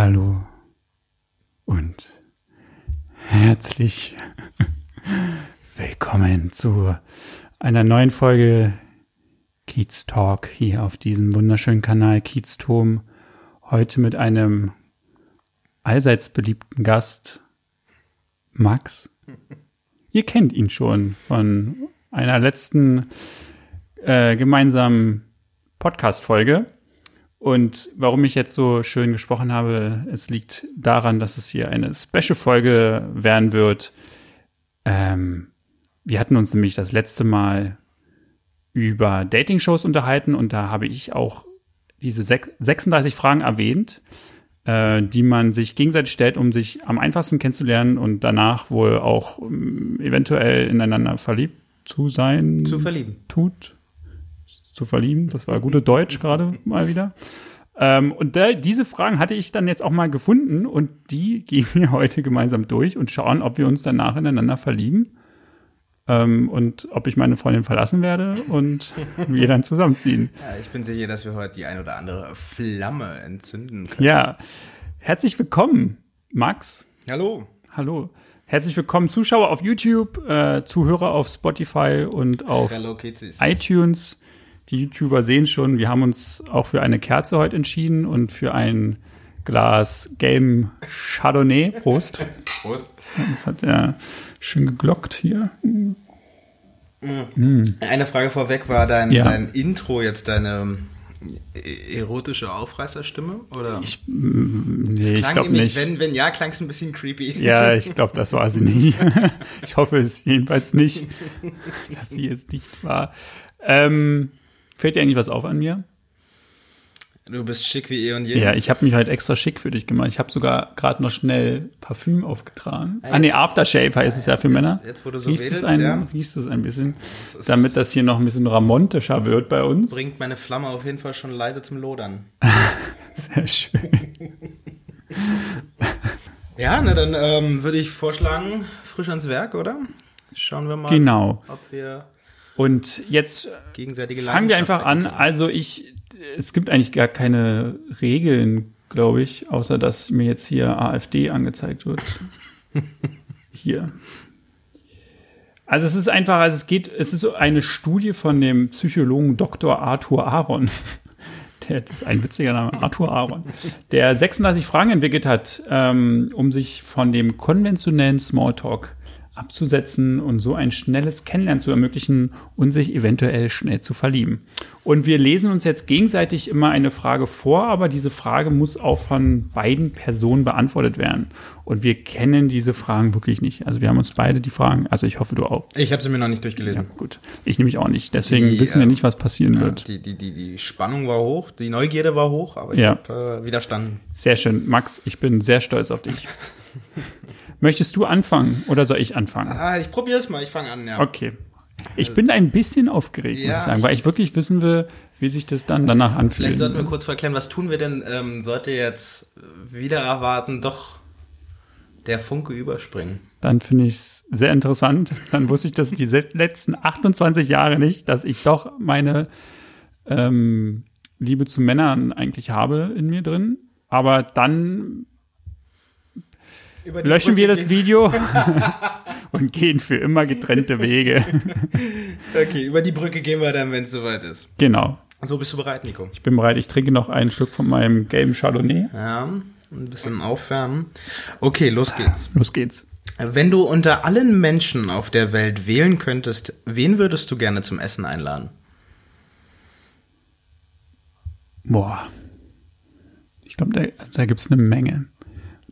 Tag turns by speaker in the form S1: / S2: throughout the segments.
S1: Hallo und herzlich willkommen zu einer neuen Folge Kiez Talk hier auf diesem wunderschönen Kanal Kiezturm. Heute mit einem allseits beliebten Gast, Max. Ihr kennt ihn schon von einer letzten äh, gemeinsamen Podcast-Folge. Und warum ich jetzt so schön gesprochen habe, es liegt daran, dass es hier eine Special-Folge werden wird. Ähm, wir hatten uns nämlich das letzte Mal über Dating-Shows unterhalten und da habe ich auch diese 36 Fragen erwähnt, äh, die man sich gegenseitig stellt, um sich am einfachsten kennenzulernen und danach wohl auch ähm, eventuell ineinander verliebt zu sein.
S2: Zu verlieben.
S1: Tut. Zu verlieben. Das war gute Deutsch gerade mal wieder. Ähm, und da, diese Fragen hatte ich dann jetzt auch mal gefunden und die gehen wir heute gemeinsam durch und schauen, ob wir uns danach ineinander verlieben ähm, und ob ich meine Freundin verlassen werde und wir dann zusammenziehen.
S2: Ja, ich bin sicher, dass wir heute die ein oder andere Flamme entzünden können.
S1: Ja, herzlich willkommen, Max.
S2: Hallo.
S1: Hallo. Herzlich willkommen, Zuschauer auf YouTube, äh, Zuhörer auf Spotify und auf iTunes. Die YouTuber sehen schon, wir haben uns auch für eine Kerze heute entschieden und für ein Glas gelben Chardonnay. Prost.
S2: Prost.
S1: Das hat ja schön geglockt hier.
S2: Eine Frage vorweg, war dein,
S1: Ja.
S2: dein Intro jetzt deine ähm, e- erotische Aufreißerstimme? Oder?
S1: Ich, mm, nee, ich glaube nicht.
S2: Wenn, wenn ja, klang es ein bisschen creepy.
S1: Ja, ich glaube, das war sie nicht. Ich hoffe es jedenfalls nicht, dass sie es nicht war. Ähm, fällt dir eigentlich was auf an mir?
S2: Du bist schick wie eh und je.
S1: Ja, ich habe mich halt extra schick für dich gemacht. Ich habe sogar gerade noch schnell Parfüm aufgetragen.
S2: Ah,
S1: Ah, nee,
S2: jetzt-
S1: Aftershave heißt es ja für Männer.
S2: jetzt, wo du so
S1: riechst, es ein,
S2: ja.
S1: riechst du es ein bisschen,
S2: ist-
S1: damit das hier noch ein bisschen ramontischer wird bei uns.
S2: Bringt meine Flamme auf jeden Fall schon leise zum Lodern.
S1: Sehr schön.
S2: Ja, na dann ähm, würde ich vorschlagen, frisch ans Werk, oder? Schauen wir mal,
S1: Genau.
S2: ob wir
S1: Und jetzt
S2: gegenseitige
S1: fangen wir einfach an. Also ich, es gibt eigentlich gar keine Regeln, glaube ich, außer dass mir jetzt hier AfD angezeigt wird. hier. Also es ist einfach, also es geht, es ist eine Studie von dem Psychologen Dr. Arthur Aaron. Der, das ist ein witziger Name, Arthur Aaron, der 36 Fragen entwickelt hat, ähm, um sich von dem konventionellen Smalltalk abzusetzen und so ein schnelles Kennenlernen zu ermöglichen und sich eventuell schnell zu verlieben. Und wir lesen uns jetzt gegenseitig immer eine Frage vor, aber diese Frage muss auch von beiden Personen beantwortet werden. Und wir kennen diese Fragen wirklich nicht. Also wir haben uns beide die Fragen, also ich hoffe du auch.
S2: Ich habe sie mir noch nicht durchgelesen.
S1: Ja, gut. Ich nämlich auch nicht. Deswegen
S2: Die,
S1: wissen wir
S2: ähm,
S1: nicht, was passieren
S2: Ja,
S1: wird.
S2: die, die, die, die Spannung war hoch, die Neugierde war hoch, aber ich
S1: Ja.
S2: habe äh, widerstanden.
S1: Sehr schön. Max, ich bin sehr stolz auf dich. Möchtest du anfangen oder soll ich anfangen?
S2: Ah, ich probiere es mal, ich fange an, ja.
S1: Okay. Ich bin ein bisschen aufgeregt, muss
S2: Ja.
S1: ich sagen, weil ich wirklich wissen will, wie sich das dann danach anfühlt.
S2: Vielleicht sollten wir kurz verklären, was tun wir denn, ähm, sollte jetzt wieder erwarten, doch der Funke überspringen.
S1: Dann finde ich es sehr interessant. Dann wusste ich das die letzten 28 Jahre nicht, dass ich doch meine ähm, Liebe zu Männern eigentlich habe in mir drin. Aber dann Löschen wir
S2: Brücke
S1: das
S2: gehen-
S1: Video und gehen für immer getrennte Wege.
S2: Okay, über die Brücke gehen wir dann, wenn es soweit ist.
S1: Genau.
S2: So, bist du bereit, Nico?
S1: Ich bin bereit. Ich trinke noch einen Schluck von meinem gelben Chardonnay.
S2: Ja, ein bisschen aufwärmen. Okay, los geht's.
S1: Los geht's.
S2: Wenn du unter allen Menschen auf der Welt wählen könntest, wen würdest du gerne zum Essen einladen?
S1: Boah. Ich glaube, da, da gibt es eine Menge.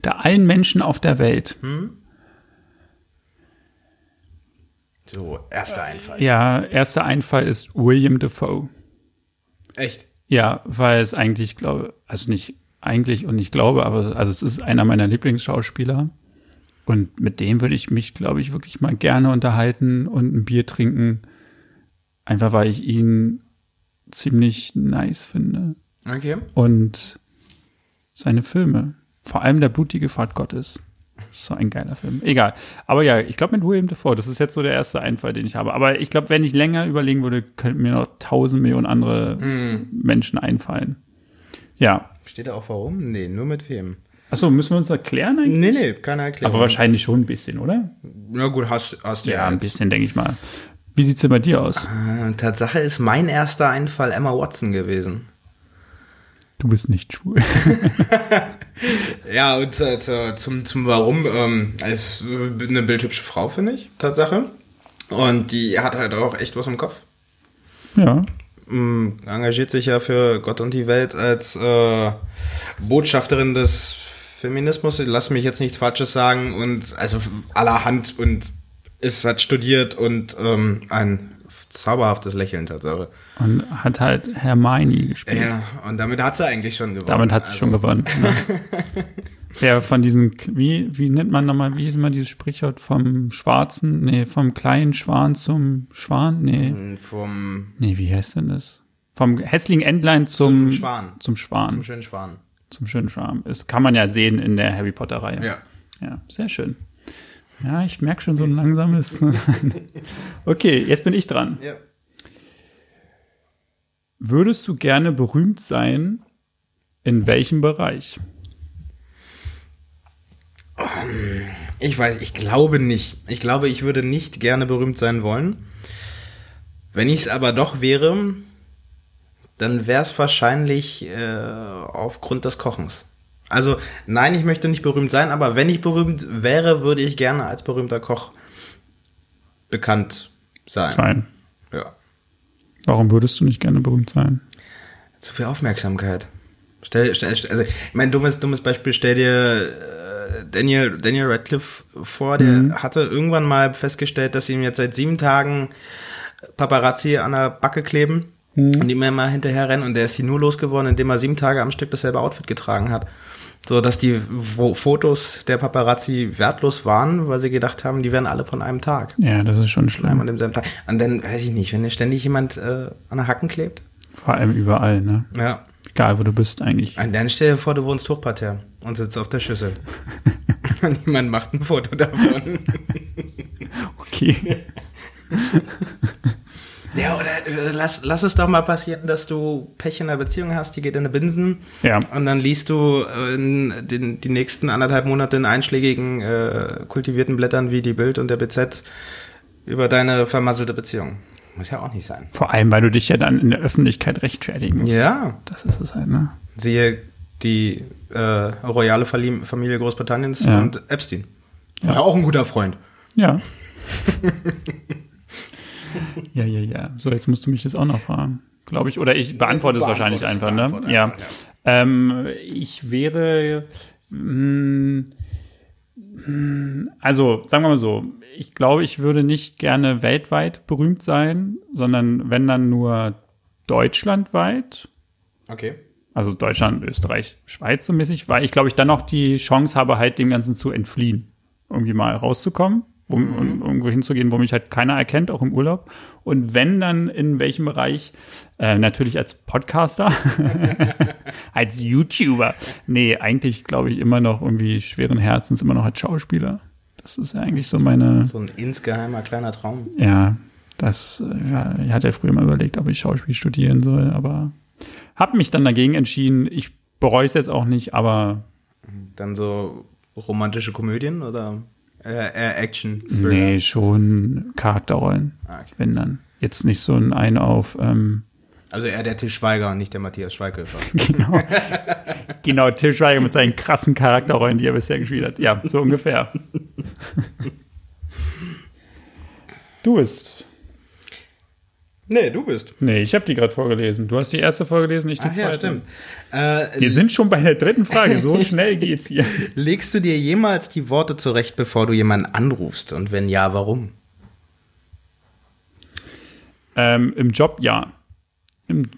S1: Unter allen Menschen auf der Welt.
S2: So, erster Einfall.
S1: Ja, erster Einfall ist William Defoe.
S2: Echt?
S1: Ja, weil es eigentlich, glaube, also nicht eigentlich und ich glaube, aber also es ist einer meiner Lieblingsschauspieler. Und mit dem würde ich mich, glaube ich, wirklich mal gerne unterhalten und ein Bier trinken. Einfach weil ich ihn ziemlich nice finde.
S2: Okay.
S1: Und seine Filme. Vor allem der blutige Pfad Gottes. So ein geiler Film. Egal. Aber ja, ich glaube mit William Dafoe, das ist jetzt so der erste Einfall, den ich habe. Aber ich glaube, wenn ich länger überlegen würde, könnten mir noch tausend Millionen andere Menschen einfallen. Ja,
S2: Steht da auch warum? Nee, nur mit wem.
S1: Achso, müssen wir uns erklären eigentlich?
S2: Nee, nee, keine Erklärung.
S1: Aber wahrscheinlich schon ein bisschen, oder?
S2: Na gut, hast, hast du
S1: Ja, ein
S2: jetzt.
S1: bisschen, denke ich mal. Wie sieht's denn bei dir aus?
S2: Äh, Tatsache ist mein erster Einfall Emma Watson gewesen.
S1: Du bist nicht schwul.
S2: Ja, und äh, zu- zum, zum Warum, ähm, ist eine bildhübsche Frau, finde ich, Tatsache. Und die hat halt auch echt was im Kopf.
S1: ja.
S2: Mm, engagiert sich ja für Gott und die Welt als äh, Botschafterin des Feminismus. Lass mich jetzt nichts Falsches sagen. Und also allerhand und ist hat studiert und ähm, ein zauberhaftes Lächeln Tatsache.
S1: Und hat halt Hermione gespielt.
S2: Ja, und damit hat sie eigentlich schon gewonnen.
S1: Damit hat sie
S2: Also,
S1: schon gewonnen. Ne? ja, von diesem, wie, wie nennt man nochmal, wie ist immer dieses Sprichwort vom Schwarzen, nee, vom kleinen Schwan zum Schwan? Nee,
S2: mm, Vom
S1: nee, wie heißt denn das? Vom hässlichen Entlein zum,
S2: Zum Schwan.
S1: Zum Schwan,
S2: zum
S1: zum,
S2: schönen Schwan.
S1: schönen Schwan. Das kann man ja sehen in der Harry Potter-Reihe.
S2: Ja.
S1: Ja, sehr schön. Ja, ich merke schon so ein langsames. okay, jetzt bin ich dran.
S2: ja.
S1: Würdest du gerne berühmt sein? In welchem Bereich?
S2: Ich weiß, ich glaube nicht. Ich glaube, ich würde nicht gerne berühmt sein wollen. Wenn ich es aber doch wäre, dann wäre es wahrscheinlich äh, aufgrund des Kochens. Also, nein, ich möchte nicht berühmt sein, aber wenn ich berühmt wäre, würde ich gerne als berühmter Koch bekannt sein.
S1: Sein.
S2: Ja.
S1: Warum würdest du nicht gerne berühmt sein?
S2: Zu viel Aufmerksamkeit. Stell, stell, stell, also, mein dummes, dummes Beispiel, stell dir äh, Daniel, Daniel Radcliffe vor, der
S1: Mhm.
S2: hatte irgendwann mal festgestellt, dass ihm jetzt seit sieben Tagen Paparazzi an der Backe kleben
S1: Mhm.
S2: und ihm immer hinterher rennen und der ist sie nur losgeworden, indem er sieben Tage am Stück dasselbe Outfit getragen hat. So dass die Fo- Fotos der Paparazzi wertlos waren, weil sie gedacht haben, die wären alle von einem Tag.
S1: Ja, das ist schon schlimm.
S2: und demselben Tag. Und dann, weiß ich nicht, wenn dir ständig jemand äh, an der Hacken klebt.
S1: Vor allem überall, ne?
S2: Ja.
S1: Egal, wo du bist eigentlich.
S2: Und dann stell dir vor, du wohnst Hochparterre und sitzt auf der Schüssel. und jemand macht ein Foto davon.
S1: Okay.
S2: ja, oder, oder lass, lass es doch mal passieren, dass du Pech in einer Beziehung hast, die geht in eine Binsen.
S1: Ja.
S2: Und dann liest du äh, in den, die nächsten anderthalb Monate in einschlägigen, äh, kultivierten Blättern wie die Bild und der BZ über deine vermasselte Beziehung. Muss ja auch nicht sein.
S1: Vor allem, weil du dich ja dann in der Öffentlichkeit rechtfertigen musst.
S2: Ja.
S1: Das ist es halt, ne?
S2: Siehe die äh, royale Familie Großbritanniens
S1: Ja.
S2: und Epstein. War ja auch ein guter Freund.
S1: Ja. ja, ja, ja. So, jetzt musst du mich das auch noch fragen. Glaube ich. Oder ich beantworte es wahrscheinlich einfach, ne?
S2: Beantworte
S1: Ja.
S2: einfach,
S1: Ähm, ich wäre. mh, mh, Also, sagen wir mal so, ich glaube, ich würde nicht gerne weltweit berühmt sein, sondern wenn dann nur deutschlandweit.
S2: Okay.
S1: Also Deutschland, Österreich, Schweiz so mäßig, weil ich glaube, ich dann noch die Chance habe, halt dem Ganzen zu entfliehen. Irgendwie mal rauszukommen, um, um irgendwo hinzugehen, wo mich halt keiner erkennt, auch im Urlaub. Und wenn dann in welchem Bereich, äh, natürlich als Podcaster, als YouTuber. Nee, eigentlich glaube ich immer noch irgendwie schweren Herzens, immer noch als Schauspieler. Das ist ja eigentlich so meine,
S2: So ein insgeheimer kleiner Traum.
S1: ja, das, ja, ich hatte ja früher mal überlegt, ob ich Schauspiel studieren soll, aber habe mich dann dagegen entschieden. Ich bereue es jetzt auch nicht, aber
S2: Dann so romantische Komödien oder eher, eher Action?
S1: nee, schon Charakterrollen,
S2: Ah, okay.
S1: wenn dann. Jetzt nicht so ein ein auf, ähm,
S2: Also eher der Til Schweiger und nicht der Matthias Schweighöfer.
S1: genau, genau, Til Schweiger mit seinen krassen Charakterrollen, die er bisher gespielt hat. Ja, so ungefähr. Du bist.
S2: Nee, du bist.
S1: Nee, ich habe die gerade vorgelesen. Du hast die erste vorgelesen, ich die
S2: Ach
S1: zweite.
S2: ja, stimmt. Äh,
S1: Wir sind schon bei der dritten Frage. So schnell geht's hier.
S2: legst du dir jemals die Worte zurecht, bevor du jemanden anrufst? Und wenn ja, warum?
S1: Ähm, Im Job ja. Im,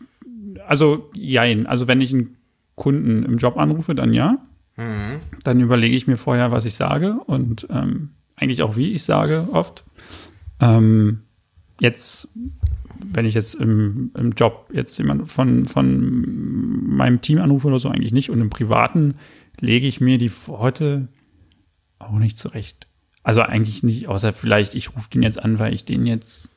S1: also jein. Also wenn ich einen Kunden im Job anrufe, dann ja. Dann überlege ich mir vorher, was ich sage und ähm, eigentlich auch, wie ich sage, oft. Ähm, jetzt, wenn ich jetzt im, im Job jetzt jemand von, von meinem Team anrufe oder so, eigentlich nicht. Und im Privaten lege ich mir die Worte auch nicht zurecht. Also eigentlich nicht, außer vielleicht, ich rufe den jetzt an, weil ich den jetzt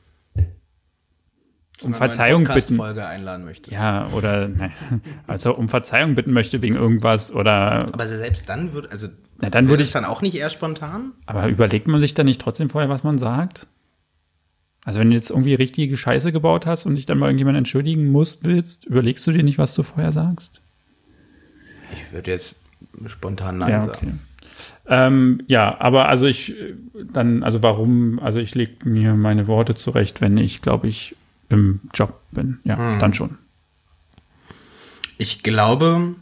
S1: um Verzeihung bitten.
S2: Folge einladen möchtest.
S1: Ja, oder also um Verzeihung bitten möchte wegen irgendwas oder.
S2: Aber selbst dann würde, also
S1: Na, dann würde
S2: es
S1: ich.
S2: dann auch nicht eher spontan?
S1: Aber überlegt man sich dann nicht trotzdem vorher, was man sagt? Also wenn du jetzt irgendwie richtige Scheiße gebaut hast und dich dann mal irgendjemand entschuldigen musst, willst, überlegst du dir nicht, was du vorher sagst?
S2: Ich würde jetzt spontan Nein
S1: ja,
S2: sagen.
S1: okay. Ähm, ja, aber also ich äh, dann, also warum, also ich lege mir meine Worte zurecht, wenn ich, glaube ich, im Job bin. Ja,
S2: Hm.
S1: dann schon.
S2: Ich glaube,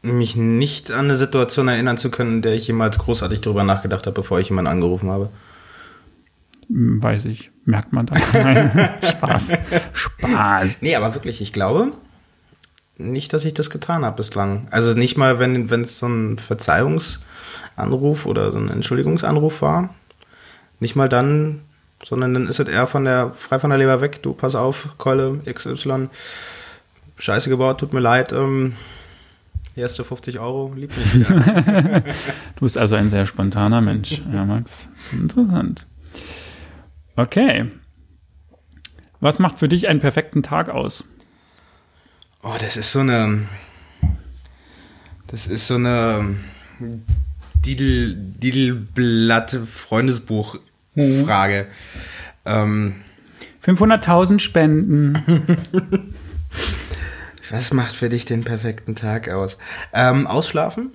S2: mich nicht an eine Situation erinnern zu können, in der ich jemals großartig darüber nachgedacht habe, bevor ich jemanden angerufen habe.
S1: Weiß ich. Merkt man dann. Nein, Spaß. Spaß.
S2: Nee, aber wirklich, ich glaube nicht, dass ich das getan habe bislang. Also nicht mal, wenn es so ein Verzeihungsanruf oder so ein Entschuldigungsanruf war. Nicht mal dann, sondern dann ist es eher von der, frei von der Leber weg. Du, pass auf, Keule XY, Scheiße gebaut, tut mir leid. Ähm, du 50 Euro, lieb mich.
S1: Du bist also ein sehr spontaner Mensch, ja, Max. Interessant. Okay. Was macht für dich einen perfekten Tag aus?
S2: Oh, das ist so eine. Das ist so eine Didel, Didelblatt Freundesbuch Frage. Ähm,
S1: 500.000 Spenden.
S2: was macht für dich den perfekten Tag aus? Ähm, ausschlafen?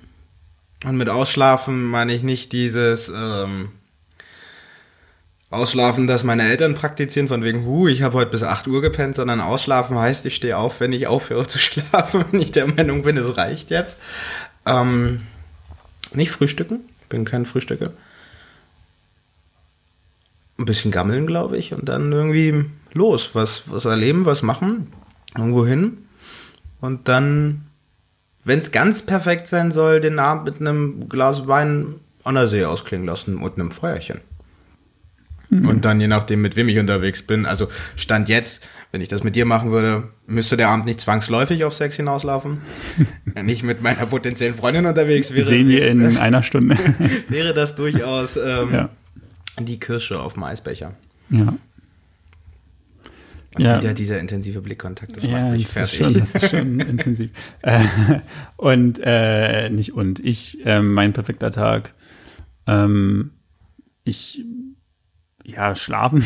S2: Und mit Ausschlafen meine ich nicht dieses ähm, Ausschlafen, das meine Eltern praktizieren, von wegen, hu, ich habe heute bis 8 Uhr gepennt, sondern Ausschlafen heißt, ich stehe auf, wenn ich aufhöre zu schlafen, wenn ich der Meinung bin, es reicht jetzt. Ähm, nicht frühstücken, bin kein Frühstücker. Ein bisschen gammeln, glaube ich, und dann irgendwie los, was, was erleben, was machen, irgendwo hin. Und dann, wenn es ganz perfekt sein soll, den Abend mit einem Glas Wein an der See ausklingen lassen und einem Feuerchen. Und dann je nachdem, mit wem ich unterwegs bin, also Stand jetzt, wenn ich das mit dir machen würde, müsste der Abend nicht zwangsläufig auf Sex hinauslaufen. wenn ich mit meiner potenziellen Freundin unterwegs wäre,
S1: Sehen wir in
S2: das,
S1: einer Stunde.
S2: wäre das durchaus ähm,
S1: ja.
S2: die Kirsche auf dem Eisbecher.
S1: Ja.
S2: Und
S1: Ja.
S2: wieder dieser intensive Blickkontakt, das
S1: ja,
S2: macht mich
S1: das
S2: fertig.
S1: Ist schon, das ist schon intensiv. Äh, und äh, nicht und. Ich, ähm, mein perfekter Tag. Ähm, ich, ja, schlafen.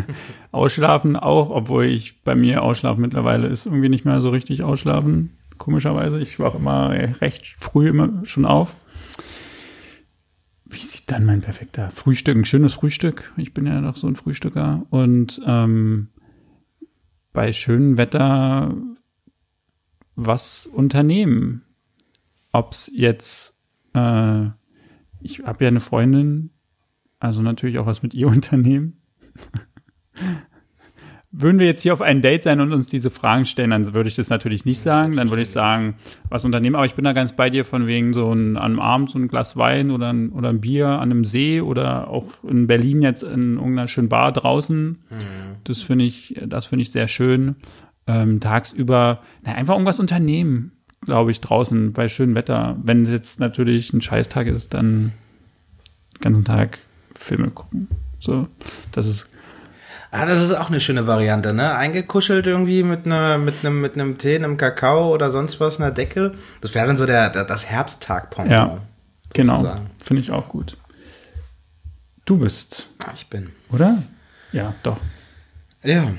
S1: ausschlafen auch, obwohl ich bei mir ausschlafen mittlerweile ist irgendwie nicht mehr so richtig ausschlafen. Komischerweise. Ich wache immer recht früh immer schon auf. Wie sieht dann mein perfekter Frühstück? Ein schönes Frühstück. Ich bin ja noch so ein Frühstücker. Und ähm, bei schönem Wetter was unternehmen. Ob's jetzt, äh, ich habe ja eine Freundin, also natürlich auch was mit ihr unternehmen. Würden wir jetzt hier auf ein Date sein und uns diese Fragen stellen, dann würde ich das natürlich nicht sagen. Dann würde ich sagen, was unternehmen. Aber ich bin da ganz bei dir von wegen so ein, am Abend so ein Glas Wein oder ein, oder ein Bier an einem See oder auch in Berlin jetzt in irgendeiner schönen Bar draußen. Das finde ich, das finde ich sehr schön. Ähm, tagsüber, na, einfach irgendwas unternehmen, glaube ich, draußen bei schönem Wetter. Wenn es jetzt natürlich ein Scheißtag ist, dann den ganzen Tag Filme gucken. So, das ist
S2: Ah, das ist auch eine schöne Variante, ne? Eingekuschelt irgendwie mit einer mit einem mit einem Tee, einem Kakao oder sonst was, einer Decke. Das wäre dann so der, der das Herbsttag-Pendant.
S1: Ja, genau.
S2: sozusagen.
S1: Finde ich auch gut. Du bist,
S2: Ah, Ich bin.
S1: oder? Ja, doch.
S2: Ja.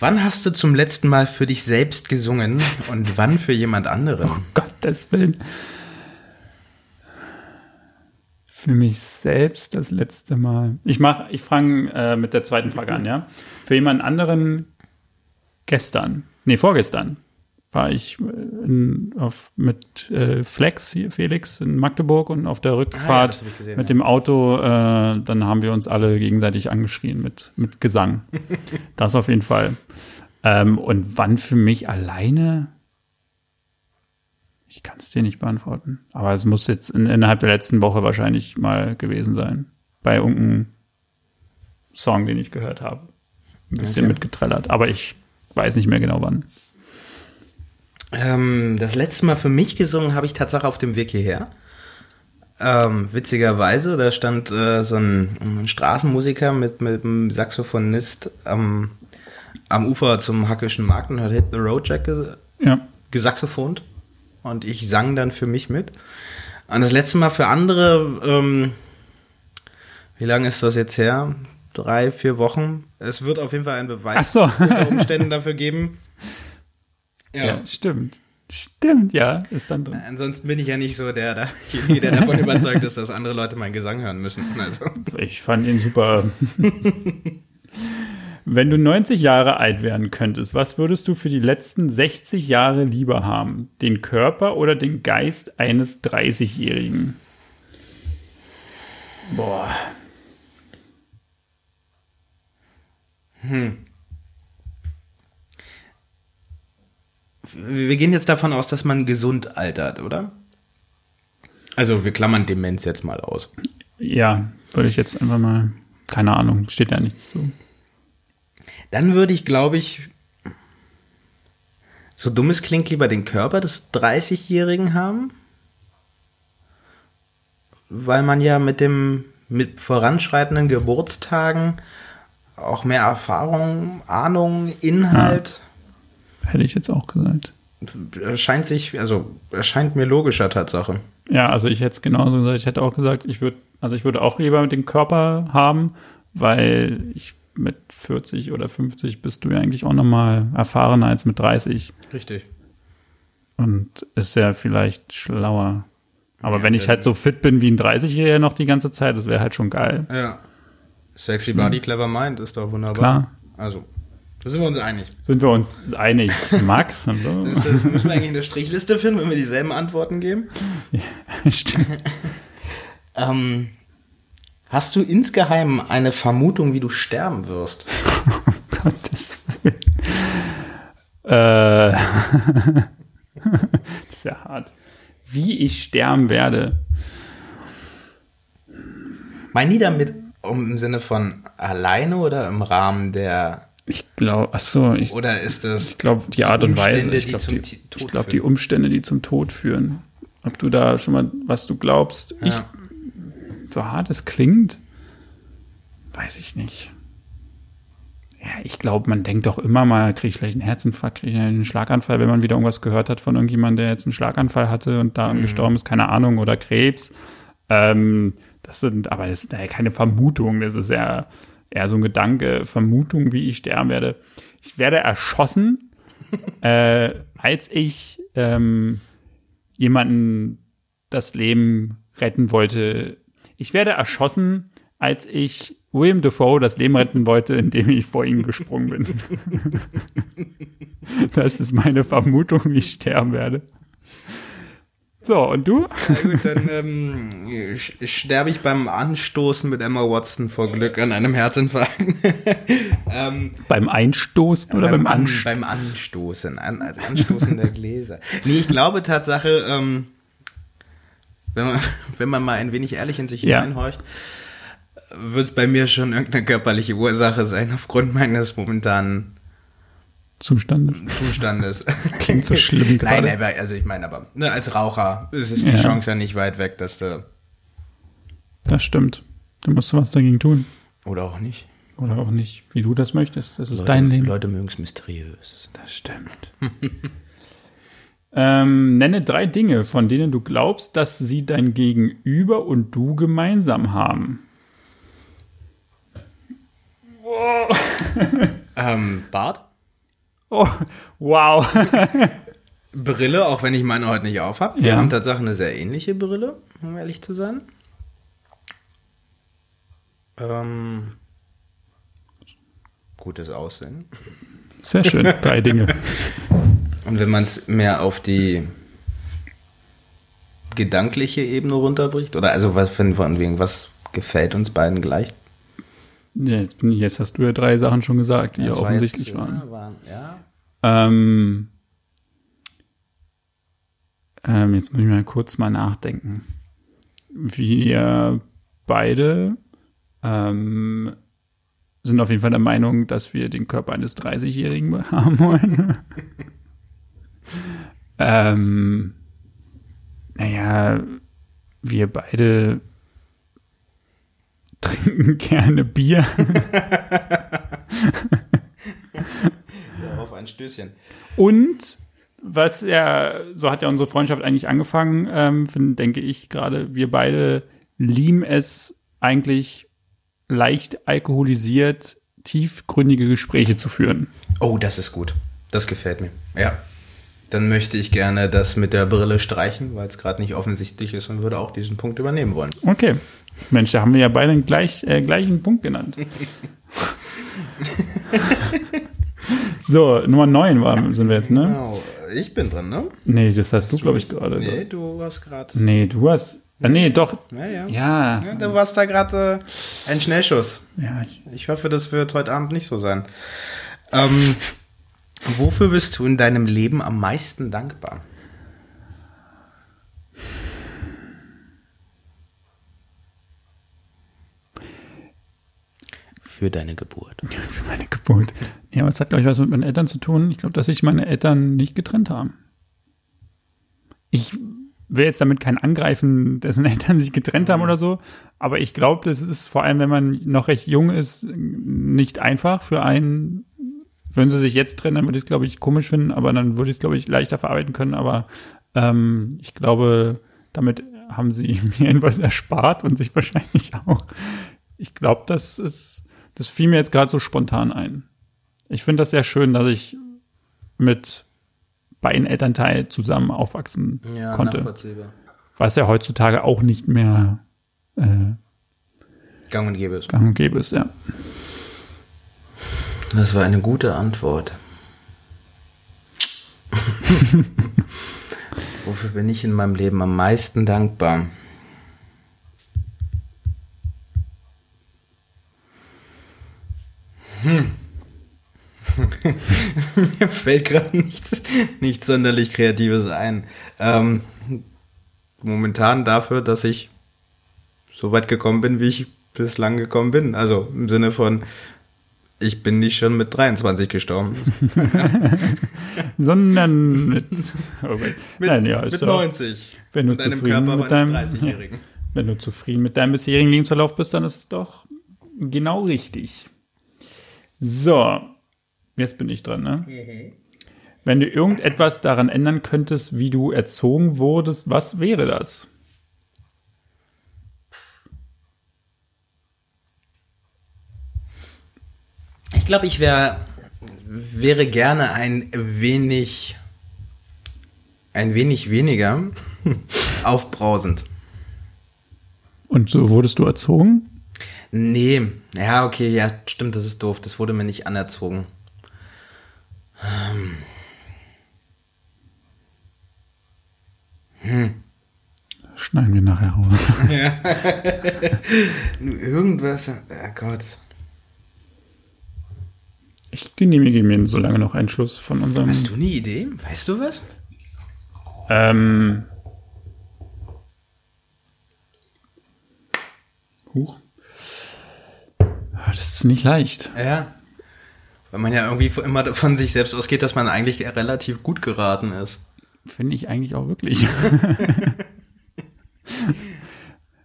S2: Wann hast du zum letzten Mal für dich selbst gesungen und wann für jemand anderen?
S1: Gottes Willen. Für mich selbst das letzte Mal. Ich mach, ich fange äh, mit der zweiten Frage an, ja. Für jemand anderen gestern, nee, vorgestern war ich äh, in, auf, mit äh, Flex hier, Felix in Magdeburg und auf der Rückfahrt
S2: hab ich gesehen,
S1: mit
S2: ja.
S1: dem Auto, äh, dann haben wir uns alle gegenseitig angeschrien mit, mit Gesang. das auf jeden Fall. Ähm, und wann für mich alleine? Ich kann es dir nicht beantworten. Aber es muss jetzt in, innerhalb der letzten Woche wahrscheinlich mal gewesen sein. Bei irgendeinem Song, den ich gehört habe. Ein bisschen
S2: Okay.
S1: mitgetrellert. Aber ich weiß nicht mehr genau wann.
S2: Ähm, das letzte Mal für mich gesungen habe ich tatsächlich auf dem Weg hierher. Ähm, witzigerweise, da stand äh, so ein, ein Straßenmusiker mit, mit einem Saxophonist am, am Ufer zum Hackischen Markt und hat Hit the Road Jack ges
S1: Ja.
S2: gesaxophont. Und ich sang dann für mich mit. Und das letzte Mal für andere, ähm, wie lange ist das jetzt her? Drei, vier Wochen. Es wird auf jeden Fall einen Beweis
S1: so.
S2: unter Umständen dafür geben.
S1: ja.
S2: Ja.
S1: stimmt. Stimmt, ja, ist dann drin.
S2: Ansonsten bin ich ja nicht so der, derjenige, der davon überzeugt ist, dass andere Leute meinen Gesang hören müssen. Also.
S1: Ich fand ihn super. Wenn du 90 Jahre alt werden könntest, was würdest du für die letzten 60 Jahre lieber haben? Den Körper oder den Geist eines 30-Jährigen? Boah.
S2: Wir gehen jetzt davon aus, dass man gesund altert, oder? Also wir klammern Demenz jetzt mal aus.
S1: Ja, würde ich jetzt einfach mal. Keine Ahnung, steht da nichts zu.
S2: Dann würde ich, glaube ich, so dumm es klingt, lieber den Körper des 30-Jährigen haben. Weil man ja mit dem mit voranschreitenden Geburtstagen auch mehr Erfahrung, Ahnung, Inhalt
S1: Hätte ich jetzt auch gesagt.
S2: erscheint sich, also erscheint mir logischer Tatsache.
S1: Ja, also ich hätte es genauso gesagt. Ich hätte auch gesagt, ich würde, also ich würde auch lieber mit dem Körper haben, weil ich mit 40 oder 50 bist du ja eigentlich auch nochmal erfahrener als mit 30
S2: Richtig.
S1: und ist ja vielleicht schlauer. Aber
S2: Ja,
S1: wenn ich halt so fit bin wie ein 30-Jähriger noch die ganze Zeit, das wäre halt schon geil.
S2: Ja. Sexy Body, clever Mind ist doch wunderbar.
S1: Klar.
S2: Also, da sind wir uns einig.
S1: Sind wir uns einig, Max?
S2: Das, das müssen wir eigentlich eine Strichliste finden, wenn wir dieselben Antworten geben.
S1: Stimmt.
S2: Ähm, hast du insgeheim eine Vermutung, wie du sterben wirst?
S1: Gottes Willen. Äh, das ist ja hart. Wie ich sterben werde.
S2: Meinen die damit um, im Sinne von alleine oder im Rahmen der.
S1: Ich glaube, ach so, ich,
S2: Oder ist das.
S1: ich glaube die Art und Weise.
S2: Umstände,
S1: Ich
S2: die
S1: glaube
S2: zum
S1: die,
S2: Tod
S1: ich glaub, die? Umstände, die zum Tod führen. Ob du da schon mal, was du glaubst, ich, So hart es klingt, weiß ich nicht. Ja, ich glaube, man denkt doch immer mal, kriege ich vielleicht einen Herzinfarkt, kriege ich einen Schlaganfall, wenn man wieder irgendwas gehört hat von irgendjemandem, der jetzt einen Schlaganfall hatte und daran gestorben ist, keine Ahnung, oder Krebs. Ähm, das sind, aber das ist ja keine Vermutung, das ist ja eher so ein Gedanke, Vermutung, wie ich sterben werde. Ich werde erschossen, äh, als ich ähm, jemanden das Leben retten wollte. Ich werde erschossen, als ich William Defoe das Leben retten wollte, indem ich vor ihm gesprungen bin. das ist meine Vermutung, wie ich sterben werde. So, und du?
S2: Gut, dann ähm, sterbe ich beim Anstoßen mit Emma Watson vor Glück an einem Herzinfarkt. ähm,
S1: Beim Einstoßen oder beim,
S2: An,
S1: Anstoßen?
S2: beim Anstoßen, an, Anstoßen der Gläser. Nee, ich glaube Tatsache, ähm, wenn, man, wenn man mal ein wenig ehrlich in sich
S1: Ja.
S2: hineinhorcht, wird es bei mir schon irgendeine körperliche Ursache sein, aufgrund meines momentanen
S1: Zustandes.
S2: Zustandes.
S1: Klingt so schlimm
S2: Nein,
S1: gerade.
S2: aber, also ich meine aber, ne, als Raucher ist es die
S1: Ja.
S2: Chance ja nicht weit weg, dass du,
S1: Das stimmt. Du musst was dagegen tun.
S2: oder auch nicht.
S1: Oder auch nicht, wie du das möchtest. Das ist
S2: Leute,
S1: dein Leben.
S2: Leute mögen es mysteriös.
S1: Das stimmt. ähm, nenne drei Dinge, von denen du glaubst, dass sie dein Gegenüber und du gemeinsam haben.
S2: Ähm, Bart?
S1: Oh, wow.
S2: Brille, auch wenn ich meine heute nicht auf habe. Wir
S1: Ja.
S2: haben tatsächlich eine sehr ähnliche Brille, um ehrlich zu sein. Ähm, gutes Aussehen.
S1: Sehr schön. Drei Dinge.
S2: Und wenn man es mehr auf die gedankliche Ebene runterbricht, oder also was von, wegen, was gefällt uns beiden gleich?
S1: Ja, Jetzt, bin ich, jetzt hast du ja drei Sachen schon gesagt, die ja
S2: war
S1: offensichtlich
S2: jetzt,
S1: waren.
S2: Ja, waren. Ja.
S1: Ähm, ähm, jetzt muss ich mal kurz mal nachdenken. Wir beide ähm, sind auf jeden Fall der Meinung, dass wir den Körper eines 30-Jährigen haben wollen. Ähm, naja, wir beide trinken gerne Bier.
S2: Stößchen.
S1: Und was ja, so hat ja unsere Freundschaft eigentlich angefangen, ähm, find, denke ich gerade, wir beide lieben es eigentlich leicht alkoholisiert, tiefgründige Gespräche zu führen.
S2: Oh, das ist gut. Das gefällt mir. Ja. Dann möchte ich gerne das mit der Brille streichen, weil es gerade nicht offensichtlich ist und würde auch diesen Punkt übernehmen wollen.
S1: Okay. Mensch, da haben wir ja beide den gleich, äh, gleichen Punkt genannt. so, Nummer 9 war, sind wir jetzt, ne?
S2: Genau. Ich bin dran, ne?
S1: Nee, das hast du, glaube ich, gerade.
S2: Nee, du hast gerade.
S1: Nee, du hast. Ah, nee, doch.
S2: Ja, ja.
S1: Ja.
S2: Ja, du warst da gerade äh, ein Schnellschuss.
S1: Ja, ich,
S2: Ich hoffe, das wird heute Abend nicht so sein. Ähm, wofür bist du in deinem Leben am meisten dankbar? Für deine Geburt.
S1: für meine Geburt. Ja, aber es hat, glaube ich, was mit meinen Eltern zu tun. Ich glaube, dass sich meine Eltern nicht getrennt haben. Ich will jetzt damit kein Angreifen, dessen Eltern sich getrennt haben oder so, aber ich glaube, das ist vor allem, wenn man noch recht jung ist, nicht einfach für einen. Würden sie sich jetzt trennen, dann würde ich es, glaube ich, komisch finden, aber dann würde ich es, glaube ich, leichter verarbeiten können. Aber ähm, ich glaube, damit haben sie mir etwas erspart und sich wahrscheinlich auch. Ich glaube, das ist, das fiel mir jetzt gerade so spontan ein. Ich finde das sehr schön, dass ich mit beiden Elternteilen zusammen aufwachsen konnte.
S2: nachvollziehbar.
S1: Was ja heutzutage auch nicht mehr äh,
S2: Gang und gäbe es.
S1: gang und gäbe ist, ja.
S2: Das war eine gute Antwort. Wofür bin ich in meinem Leben am meisten dankbar? Hm. Mir fällt gerade nichts, nichts sonderlich Kreatives ein. Ähm, momentan dafür, dass ich so weit gekommen bin, wie ich bislang gekommen bin. Also im Sinne von, ich bin nicht schon mit 23 gestorben.
S1: Sondern mit, oh.
S2: Mit,
S1: Nein, ja,
S2: mit
S1: doch-
S2: 90.
S1: wenn du
S2: mit
S1: zufrieden
S2: Körper
S1: mit deinem-
S2: 30-Jährigen.
S1: Wenn du zufrieden mit deinem bisherigen Lebensverlauf bist, dann ist es doch genau richtig. So, jetzt bin ich dran, ne? Wenn du irgendetwas daran ändern könntest, wie du erzogen wurdest, was wäre das?
S2: Ich glaube, ich wär, wäre gerne ein wenig, ein wenig weniger aufbrausend.
S1: Und so wurdest du erzogen?
S2: Nee, ja, okay, ja, stimmt, das ist doof. Das wurde mir nicht anerzogen.
S1: Schneiden wir nachher raus.
S2: Irgendwas, oh Gott.
S1: Ich genehmige mir so lange noch einen Schluss von unserem.
S2: Hast du eine Idee? Weißt du was?
S1: Ähm. Huch. Ah, Das ist nicht leicht.
S2: Ja. Weil man ja irgendwie immer von sich selbst ausgeht, dass man eigentlich relativ gut geraten ist.
S1: Finde ich eigentlich auch wirklich.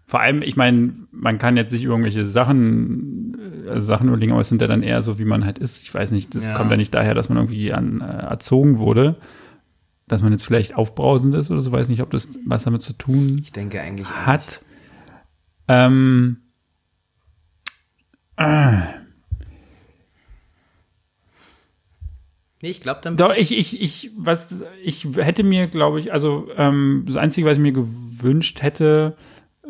S1: Vor allem, ich meine, man kann jetzt sich irgendwelche Sachen, Sachen überlegen, aber es sind ja dann eher so, wie man halt ist. Ich weiß nicht, das
S2: Ja.
S1: kommt ja nicht daher, dass man irgendwie an, äh, erzogen wurde, dass man jetzt vielleicht aufbrausend ist oder so, weiß nicht, ob das was damit zu tun
S2: Ich denke eigentlich.
S1: hat. Ähm,
S2: Nee, ich glaube, dann.
S1: Doch, ich, ich, ich, was, ich hätte mir, glaube ich, also ähm, das Einzige, was ich mir gewünscht hätte, äh,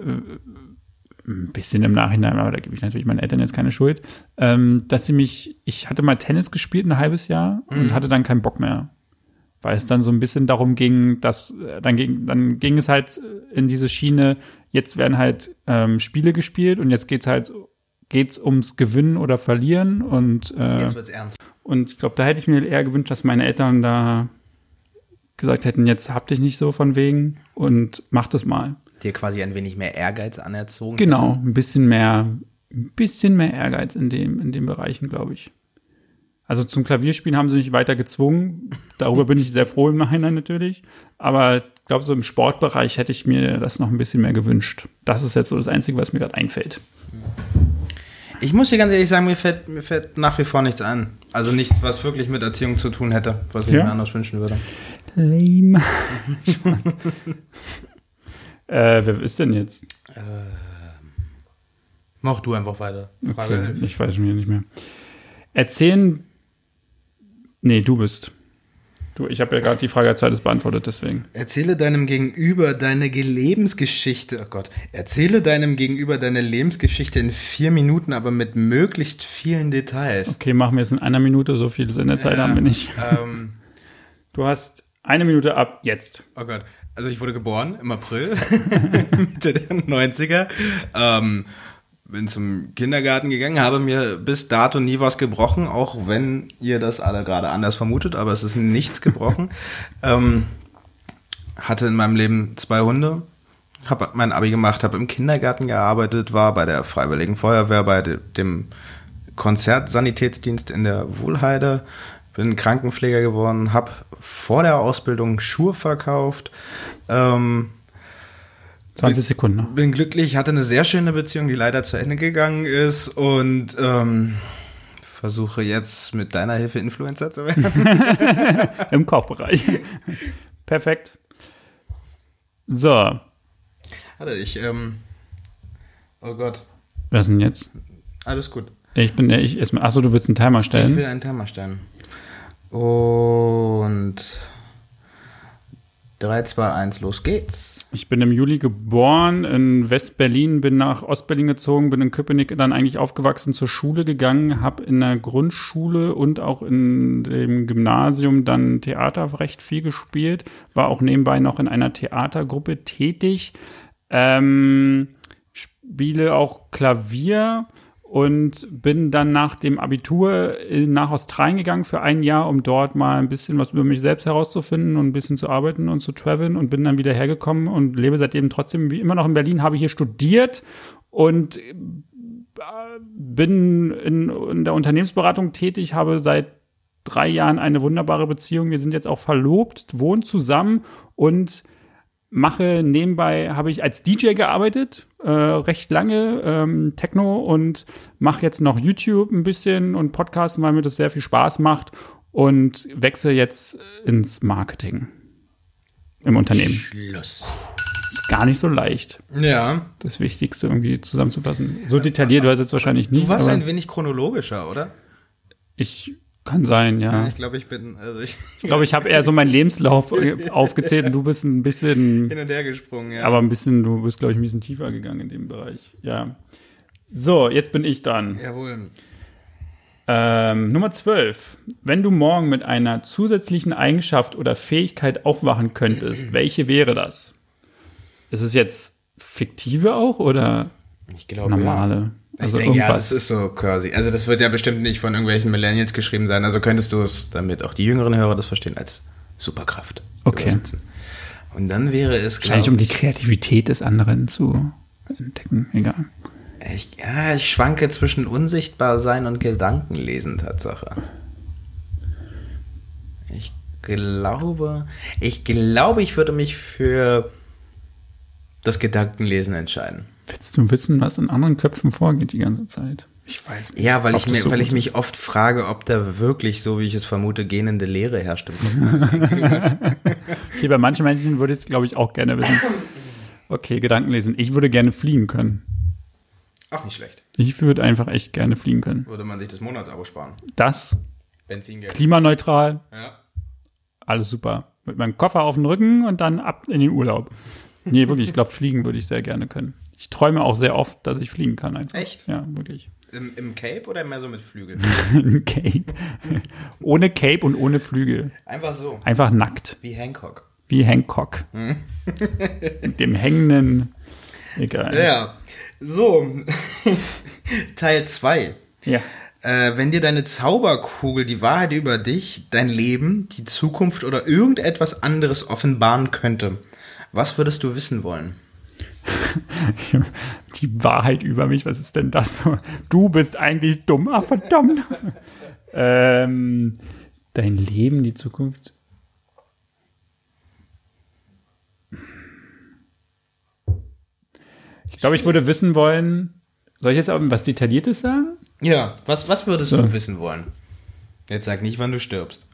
S1: ein bisschen im Nachhinein, aber da gebe ich natürlich meinen Eltern jetzt keine Schuld, ähm, dass sie mich, ich hatte mal Tennis gespielt ein halbes Jahr und hatte dann keinen Bock mehr. Weil es dann so ein bisschen darum ging, dass, äh, dann ging, dann ging es halt in diese Schiene, jetzt werden halt ähm, Spiele gespielt und jetzt geht's halt, geht's ums Gewinnen oder Verlieren und äh,
S2: Jetzt wird's ernst.
S1: und ich glaube, da hätte ich mir eher gewünscht, dass meine Eltern da gesagt hätten, jetzt hab dich nicht so von wegen und mach das mal.
S2: Dir quasi ein wenig mehr Ehrgeiz anerzogen.
S1: Genau, ein bisschen mehr, ein bisschen mehr Ehrgeiz in dem, in den Bereichen, glaube ich. Also zum Klavierspielen haben sie mich weiter gezwungen. Darüber bin ich sehr froh im Nachhinein natürlich. Aber ich glaube, so im Sportbereich hätte ich mir das noch ein bisschen mehr gewünscht. Das ist jetzt so das Einzige, was mir gerade einfällt.
S2: Ich muss dir ganz ehrlich sagen, mir fällt, mir fällt nach wie vor nichts ein. Also nichts, was wirklich mit Erziehung zu tun hätte, was ich
S1: Ja.
S2: mir anders wünschen würde.
S1: Lame. Äh, wer ist denn jetzt?
S2: Mach du einfach weiter. Frage
S1: Okay, ich weiß schon wieder nicht mehr. Erzählen. Nee, du bist. Du, ich habe ja gerade die Frage als zweites beantwortet, deswegen.
S2: Erzähle deinem Gegenüber deine Ge- Lebensgeschichte. Oh Gott. Erzähle deinem Gegenüber deine Lebensgeschichte in vier Minuten, aber mit möglichst vielen Details.
S1: Okay, machen wir es in einer Minute, so viel Sendezeit haben wir nicht.
S2: Ähm,
S1: Du hast eine Minute ab jetzt.
S2: oh Gott. Also ich wurde geboren im April, Mitte der 90er. Ähm, bin zum Kindergarten gegangen, habe mir bis dato nie was gebrochen, auch wenn ihr das alle gerade anders vermutet, aber es ist nichts gebrochen. ähm, hatte in meinem Leben zwei Hunde, habe mein Abi gemacht, habe im Kindergarten gearbeitet, war bei der Freiwilligen Feuerwehr, bei de- dem Konzertsanitätsdienst in der Wohlheide, bin Krankenpfleger geworden, habe vor der Ausbildung Schuhe verkauft, ähm,
S1: 20 Sekunden noch.
S2: bin glücklich, hatte eine sehr schöne Beziehung, die leider zu Ende gegangen ist und ähm, versuche jetzt mit deiner Hilfe Influencer zu werden.
S1: Im Kochbereich. Perfekt. So,
S2: Warte, ich, ähm, oh Gott,
S1: wer ist denn jetzt?
S2: alles gut.
S1: Ich bin ich erstmal. Achso, du willst einen Timer
S2: Ich
S1: stellen.
S2: will einen Timer stellen. Und 3, 2, 1, los geht's.
S1: Ich bin im Juli geboren in West-Berlin, bin nach Ost-Berlin gezogen, bin in Köpenick dann eigentlich aufgewachsen, zur Schule gegangen, habe in der Grundschule und auch in dem Gymnasium dann Theater recht viel gespielt, war auch nebenbei noch in einer Theatergruppe tätig, ähm, spiele auch Klavier und bin dann nach dem Abitur nach Australien gegangen für ein Jahr, um dort mal ein bisschen was über mich selbst herauszufinden und ein bisschen zu arbeiten und zu traveln und bin dann wieder hergekommen und lebe seitdem trotzdem wie immer noch in Berlin, habe hier studiert und äh, bin in, in der Unternehmensberatung tätig, habe seit drei Jahren eine wunderbare Beziehung. Wir sind jetzt auch verlobt, wohnen zusammen und mache nebenbei, habe ich als DJ gearbeitet, äh, recht lange, ähm, Techno und mache jetzt noch YouTube ein bisschen und Podcasten, weil mir das sehr viel Spaß macht und wechsle jetzt ins Marketing im Unternehmen.
S2: Schluss.
S1: Ist gar nicht so leicht,
S2: Ja,
S1: das Wichtigste irgendwie zusammenzufassen. So detailliert war es jetzt wahrscheinlich nicht,
S2: du warst ein wenig chronologischer, oder?
S1: ich kann sein, ja.
S2: Ich glaube, ich bin, also ich,
S1: glaube, ich habe eher so meinen Lebenslauf aufgezählt und du bist ein bisschen
S2: hin und her gesprungen, ja.
S1: Aber ein bisschen, du bist, glaube ich, ein bisschen tiefer gegangen in dem Bereich. Ja. So, jetzt bin ich dran.
S2: Jawohl.
S1: Ähm, Nummer 12. Wenn du morgen mit einer zusätzlichen Eigenschaft oder Fähigkeit aufwachen könntest, welche wäre das? Ist es jetzt fiktive auch oder
S2: Ich glaube, ja.
S1: Also
S2: ich denke, ja,
S1: irgendwas.
S2: das ist so quasi. Also das wird ja bestimmt nicht von irgendwelchen Millennials geschrieben sein. Also könntest du es, damit auch die jüngeren Hörer das verstehen, als Superkraft
S1: Okay.
S2: übersetzen. Und dann wäre es,
S1: Wahrscheinlich um die Kreativität des anderen zu entdecken. Egal.
S2: ich, ja, ich schwanke zwischen unsichtbar sein und Gedankenlesen, Tatsache. Ich glaube, ich glaube, ich würde mich für das Gedankenlesen entscheiden.
S1: Willst du wissen, was in anderen Köpfen vorgeht die ganze Zeit? Ich weiß nicht.
S2: Ja, weil ich, mir,
S1: so
S2: weil ich mich oft frage, ob da wirklich, so wie ich es vermute, gähnende Leere herrscht.
S1: Okay, bei manchen Menschen würde ich es, glaube ich, auch gerne wissen. Okay, Gedanken lesen. Ich würde gerne fliegen können.
S2: Auch nicht schlecht.
S1: Ich würde einfach echt gerne fliegen können.
S2: Würde man sich das Monatsabo sparen.
S1: Das,
S2: Benzingeld.
S1: klimaneutral,
S2: Ja.
S1: alles super. Mit meinem Koffer auf den Rücken und dann ab in den Urlaub. Nee, wirklich, ich glaube, fliegen würde ich sehr gerne können. Ich träume auch sehr oft, dass ich fliegen kann einfach.
S2: Echt?
S1: Ja, wirklich.
S2: Im, Im Cape oder mehr so mit Flügeln?
S1: Ein Cape. ohne Cape und ohne Flügel.
S2: Einfach so.
S1: Einfach nackt.
S2: Wie Hancock.
S1: Wie Hancock.
S2: Hm?
S1: Mit dem hängenden. Egal.
S2: Ja. So. Teil 2.
S1: ja.
S2: Äh, wenn dir deine Zauberkugel die Wahrheit über dich, dein Leben, die Zukunft oder irgendetwas anderes offenbaren könnte, was würdest du wissen wollen?
S1: Die Wahrheit über mich, was ist denn das? Du bist eigentlich dumm, ah verdammt. ähm, dein Leben, die Zukunft. Ich glaube, ich würde wissen wollen, Soll ich jetzt auch was Detailliertes sagen?
S2: Ja, was, was würdest
S1: So.
S2: du wissen wollen? Jetzt sag nicht, wann du stirbst.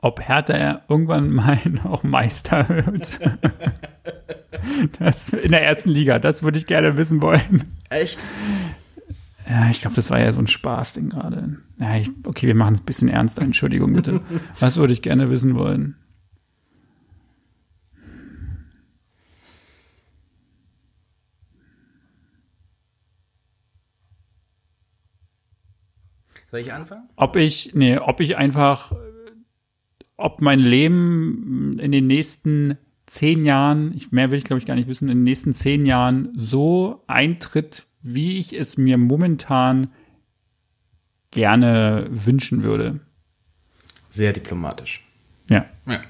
S1: Ob Hertha irgendwann mal auch Meister wird. Das in der ersten Liga, das würde ich gerne wissen wollen.
S2: Echt?
S1: Ja, ich glaube, das war ja so ein Spaßding gerade. Ja, ich, okay, wir machen es ein bisschen ernster, Entschuldigung bitte. Was würde ich gerne wissen wollen?
S2: Soll ich anfangen?
S1: Ob ich, nee, ob ich einfach, ob mein Leben in den nächsten zehn Jahren, ich, mehr will ich glaube ich gar nicht wissen, in den nächsten zehn Jahren so eintritt, wie ich es mir momentan gerne wünschen würde.
S2: Sehr diplomatisch.
S1: Ja.
S2: Ja.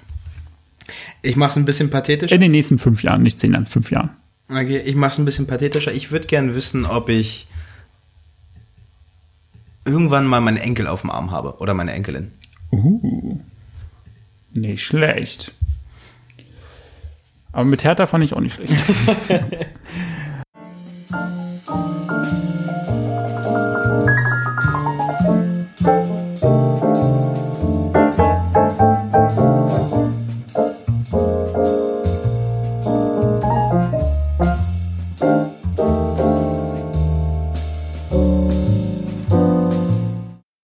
S2: Ich mach's ein bisschen pathetischer.
S1: In den nächsten fünf Jahren, nicht zehn Jahren, fünf Jahren.
S2: Okay, ich mach's ein bisschen pathetischer. Ich würde gern wissen, ob ich irgendwann mal meinen Enkel auf dem Arm habe oder meine Enkelin.
S1: Uh. Nicht schlecht. Aber mit Hertha fand ich auch nicht schlecht.